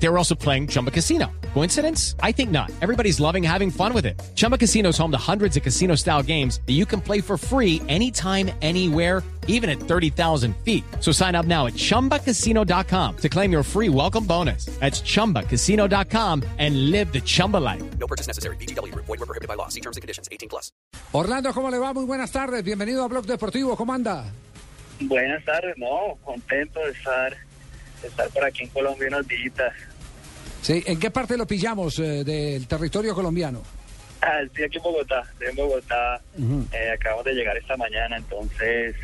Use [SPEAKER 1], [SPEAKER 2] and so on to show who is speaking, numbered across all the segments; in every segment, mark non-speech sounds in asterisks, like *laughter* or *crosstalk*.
[SPEAKER 1] They were also playing Chumba Casino. Coincidence? I think not. Everybody's loving having fun with it. Chumba Casino is home to hundreds of casino style games that you can play for free anytime, anywhere, even at 30,000 feet. So sign up now at chumbacasino.com to claim your free welcome bonus. That's chumbacasino.com and live the Chumba life.
[SPEAKER 2] No purchase necessary. BGW. Void were prohibited by law. See terms and conditions. 18 plus.
[SPEAKER 3] Orlando, ¿cómo le va? Muy buenas tardes. Bienvenido a Blog Deportivo. ¿Cómo anda?
[SPEAKER 4] Buenas tardes, no, contento de estar, de estar por aquí en Colombia unos días.
[SPEAKER 3] Sí, ¿En qué parte lo pillamos eh, del territorio colombiano?
[SPEAKER 4] Ah, estoy aquí en Bogotá, estoy en Bogotá, eh, acabamos de llegar esta mañana, entonces,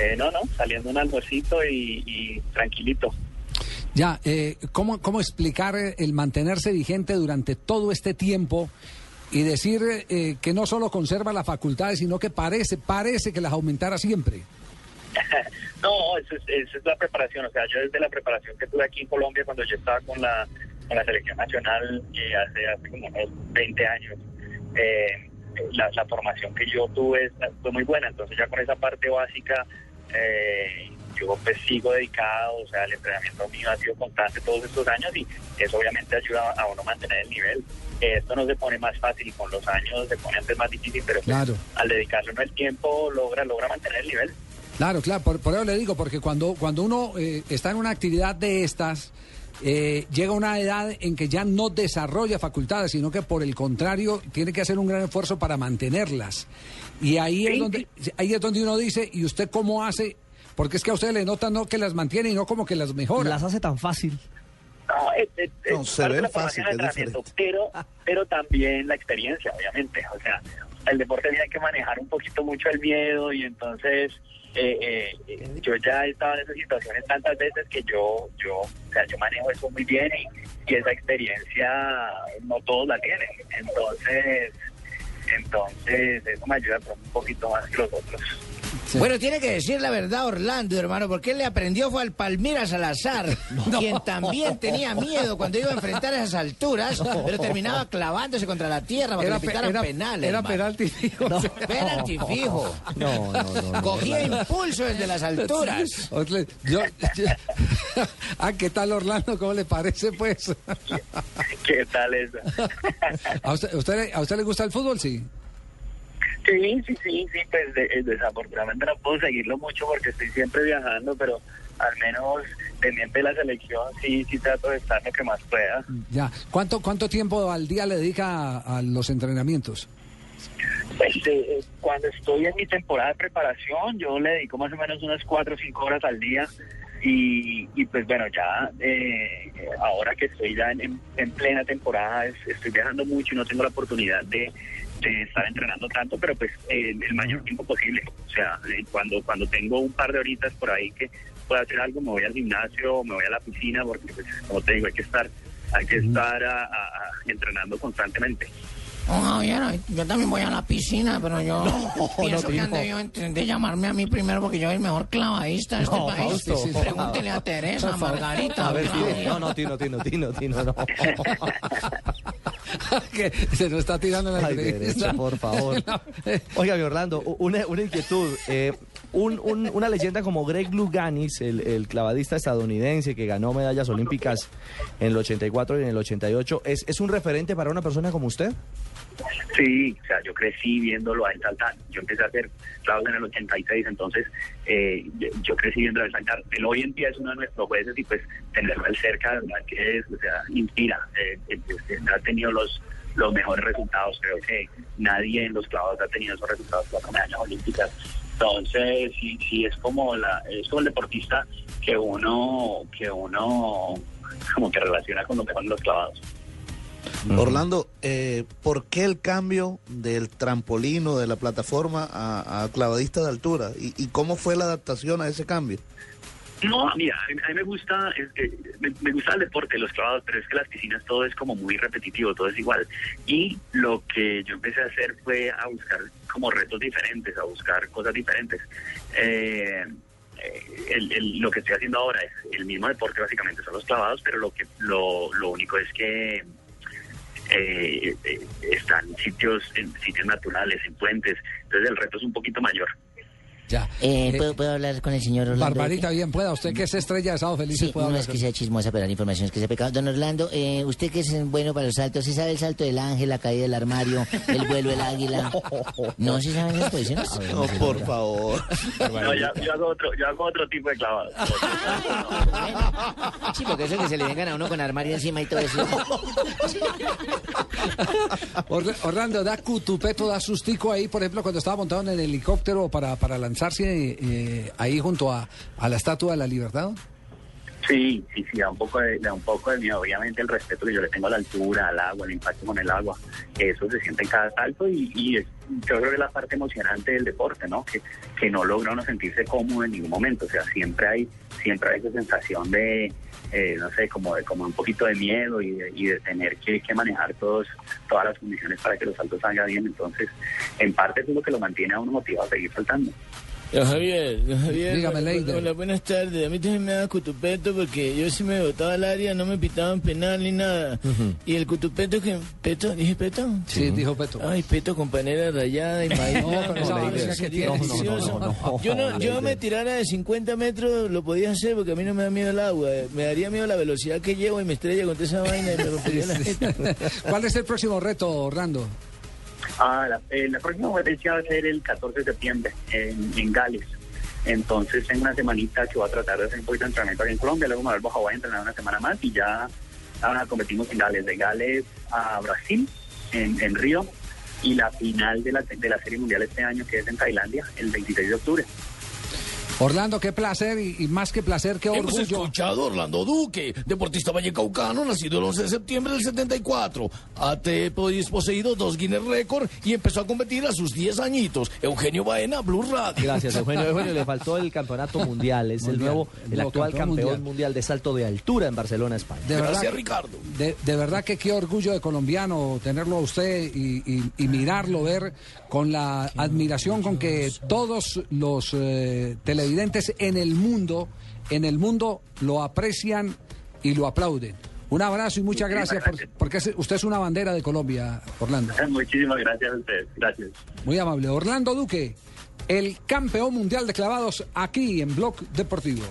[SPEAKER 4] eh, no, no, saliendo un almuercito y, y tranquilito.
[SPEAKER 3] Ya, eh, ¿cómo, ¿cómo explicar el mantenerse vigente durante todo este tiempo y decir eh, que no solo conserva las facultades, sino que parece, parece que las aumentara siempre? *laughs*
[SPEAKER 4] no, eso es, es la preparación, o sea, yo desde la preparación que tuve aquí en Colombia cuando yo estaba con la, con la selección nacional eh, hace, hace como unos 20 años, eh, la, la formación que yo tuve fue muy buena, entonces ya con esa parte básica eh, yo pues sigo dedicado, o sea, el entrenamiento mío ha sido constante todos estos años y eso obviamente ayuda a uno a mantener el nivel. Esto no se pone más fácil con los años, se pone antes más difícil, pero pues,
[SPEAKER 3] Claro.
[SPEAKER 4] al dedicarle uno el tiempo logra, logra mantener el nivel.
[SPEAKER 3] Claro, claro, por, por eso le digo, porque cuando, cuando uno eh, está en una actividad de estas, eh, llega una edad en que ya no desarrolla facultades, sino que por el contrario tiene que hacer un gran esfuerzo para mantenerlas. Y ahí es donde, ahí es donde uno dice, ¿y usted cómo hace? Porque es que a usted le nota no que las mantiene y no como que las mejora.
[SPEAKER 5] Las hace tan fácil.
[SPEAKER 4] No, es, es-
[SPEAKER 6] No, se ve fácil, es
[SPEAKER 4] pero, pero también la experiencia, obviamente. O sea, el deporte tiene que manejar un poquito mucho el miedo y entonces eh, eh, yo ya he estado en esas situaciones tantas veces que yo, yo, o sea, yo manejo eso muy bien y, y esa experiencia no todos la tienen. Entonces, entonces eso me ayuda un poquito más que los otros.
[SPEAKER 7] Bueno, tiene que decir la verdad, Orlando, hermano, porque él le aprendió fue al Palmira Salazar, *laughs* quien también tenía miedo cuando iba a enfrentar esas alturas, pero terminaba clavándose contra la tierra para que
[SPEAKER 3] pe-
[SPEAKER 7] le
[SPEAKER 3] era-
[SPEAKER 7] penal.
[SPEAKER 3] era
[SPEAKER 7] hermano.
[SPEAKER 3] penalti fijo. *laughs*
[SPEAKER 7] Penalti fijo.
[SPEAKER 5] No, no, no. no.
[SPEAKER 7] Cogía impulso desde las alturas.
[SPEAKER 3] Yo- yo- *laughs* ah, ¿qué tal Orlando? ¿Cómo le parece pues?
[SPEAKER 4] ¿Qué tal eso?
[SPEAKER 3] ¿A usted, usted- ¿A usted le gusta el fútbol? Sí.
[SPEAKER 4] Sí, sí, sí, sí, pues de- eh, desafortunadamente no puedo seguirlo mucho porque estoy siempre viajando, pero al menos pendiente de la selección sí, sí trato de estar lo que más pueda.
[SPEAKER 3] Ya. ¿Cuánto, cuánto tiempo al día le dedica a, a los entrenamientos?
[SPEAKER 4] Pues eh, cuando estoy en mi temporada de preparación, yo le dedico más o menos unas cuatro o cinco horas al día y, y pues bueno, ya eh, ahora que estoy ya en, en- en plena temporada, es- estoy viajando mucho y no tengo la oportunidad de, de estar entrenando tanto, pero pues eh, el mayor tiempo posible. O sea, eh, cuando, cuando tengo un par de horitas por ahí que pueda hacer algo, me voy al gimnasio, me voy a la piscina, porque pues como te digo, hay que estar, hay que estar a- a- a- entrenando constantemente.
[SPEAKER 7] Oh, Javier, yo también voy a la piscina, pero yo *laughs* pienso que han debido de llamarme a mí primero porque yo soy el mejor clavadista de este
[SPEAKER 5] No,
[SPEAKER 7] país.
[SPEAKER 5] Fausto. Sí, sí.
[SPEAKER 7] Pregúntele a Teresa, *laughs* a Margarita.
[SPEAKER 5] A ver. Tino. No, no, Tino, Tino, Tino, Tino, no. *laughs* *laughs*
[SPEAKER 3] que se nos está tirando la
[SPEAKER 5] Ay, derecho, por favor. *laughs* Oiga, mi Orlando, una, una inquietud. eh, un- un- una leyenda como Greg Luganis, el, el clavadista estadounidense que ganó medallas olímpicas en el 84 y en el 88, ¿es, es un referente para una persona como usted?
[SPEAKER 4] Sí, o sea, yo crecí viéndolo a él saltar. Yo empecé a hacer clavos en el 86, entonces eh, yo- crecí viéndolo a él saltar. Él hoy en día es uno de nuestros jueces y pues tenerlo a él cerca, de verdad que es, o sea, inspira. Eh, eh, pues, eh, ha tenido los los mejores resultados. Creo que nadie en los clavos ha tenido esos resultados con medallas olímpicas. Entonces, sí, sí es como la, es como el deportista que uno, que uno como que relaciona con lo que son los clavados.
[SPEAKER 6] Orlando, eh, ¿por qué el cambio del trampolín o de la plataforma a, a clavadista de altura? ¿Y, y cómo fue la adaptación a ese cambio?
[SPEAKER 4] No, mira, a mí, me gusta es que me, me gusta el deporte, los clavados, pero es que las piscinas todo es como muy repetitivo, todo es igual. Y lo que yo empecé a hacer fue a buscar como retos diferentes, a buscar cosas diferentes. Eh, eh, el- el- lo que estoy haciendo ahora es el mismo deporte básicamente, son los clavados, pero lo que lo, lo único es que eh, eh, están sitios en sitios naturales, en puentes, entonces el reto es un poquito mayor.
[SPEAKER 3] Ya.
[SPEAKER 7] Eh,
[SPEAKER 3] Eh,
[SPEAKER 7] ¿puedo, puedo hablar con el señor Orlando?
[SPEAKER 3] Barbarita, bien pueda. Usted que es estrella de Sábado Felices
[SPEAKER 7] Sí,
[SPEAKER 3] puede
[SPEAKER 7] no
[SPEAKER 3] hablar
[SPEAKER 7] es que sea chismosa, pero la información es que sea pecado. Don Orlando, eh, usted que es bueno para los saltos, ¿sí sabe el salto del ángel, la caída del armario, el vuelo del águila? ¿No se saben esas posiciones? *laughs*
[SPEAKER 6] No, por favor.
[SPEAKER 4] No, yo, yo hago otro, yo hago otro tipo de clavados.
[SPEAKER 7] Sí, porque eso que se le vengan a uno con armario encima y todo eso.
[SPEAKER 3] Orla- Orlando, da cutupeto, da sustico ahí, por ejemplo, cuando estaba montado en el helicóptero para, para lanzarse eh, ahí junto a, a la Estatua de la Libertad.
[SPEAKER 4] Sí, sí, sí, da un poco de, da un poco de miedo. Obviamente el respeto que yo le tengo a la altura, al agua, el impacto con el agua, eso se siente en cada salto y, y es, yo creo que es la parte emocionante del deporte, ¿no? Que, que no logra uno sentirse cómodo en ningún momento. O sea, siempre hay, siempre hay esa sensación de, eh, no sé, como de, como un poquito de miedo y de, y de tener que, que manejar todos, todas las condiciones para que los saltos salgan bien. Entonces, en parte es lo que lo mantiene a uno motivado a seguir saltando.
[SPEAKER 8] Don Javier, don Javier.
[SPEAKER 3] Dígame, Leider.
[SPEAKER 8] Hola, buenas tardes. A mí también me da cutupeto porque yo sí me botaba al área, no me pitaban penal ni nada. Y el cutupeto que... ¿Peto? ¿Dije peto?
[SPEAKER 3] Sí, dijo Peto.
[SPEAKER 8] Ay, peto con panera rayada y maíz.
[SPEAKER 3] No, pero esa
[SPEAKER 8] Leider.
[SPEAKER 3] vaina que tiene.
[SPEAKER 8] Sería
[SPEAKER 3] No, no, no,
[SPEAKER 8] delicioso.
[SPEAKER 5] no, no,
[SPEAKER 8] Yo no, yo me tirara de 50 metros, lo podía hacer porque a mí no me da miedo el agua. Me daría miedo la velocidad que llevo y me estrella contra esa vaina y me rompería la.
[SPEAKER 3] ¿Cuál es el próximo reto, Orlando?
[SPEAKER 4] Ah, la, eh, próxima competencia va a ser el 14 de septiembre en, Gales. Entonces, en una semanita que voy a tratar de hacer un poquito de entrenamiento aquí en Colombia, luego me vuelvo a Hawái a entrenar una semana más y ya ah, competimos en Gales, de Gales a Brasil, en, en Río, y la final de la, de la Serie Mundial este año, que es en Tailandia, el 26 de octubre.
[SPEAKER 3] Orlando, qué placer y, y más que placer, qué
[SPEAKER 8] Hemos
[SPEAKER 3] orgullo.
[SPEAKER 8] escuchado a Orlando Duque, deportista vallecaucano, nacido el 11 de septiembre del 74. Ha poseído dos Guinness Record y empezó a competir a sus 10 añitos. Eugenio Baena, Blue Radio.
[SPEAKER 5] Gracias, Eugenio. *laughs* Eugenio, le faltó el campeonato mundial. Es el nuevo,
[SPEAKER 3] el
[SPEAKER 5] actual
[SPEAKER 3] campeón
[SPEAKER 5] campeón
[SPEAKER 3] mundial.
[SPEAKER 5] mundial. de salto de altura en Barcelona, España.
[SPEAKER 3] De verdad,
[SPEAKER 8] Gracias, Ricardo.
[SPEAKER 3] De, de verdad que qué orgullo de colombiano tenerlo a usted y, y- y mirarlo, ver con la admiración con que todos los eh, televidentes en el mundo, en el mundo lo aprecian y lo aplauden. Un abrazo y muchas gracias, por-
[SPEAKER 4] gracias.
[SPEAKER 3] porque usted es una bandera de Colombia, Orlando. *laughs*
[SPEAKER 4] Muchísimas gracias a ustedes. Gracias.
[SPEAKER 3] Muy amable. Orlando Duque, el campeón mundial de clavados aquí en Blog Deportivo.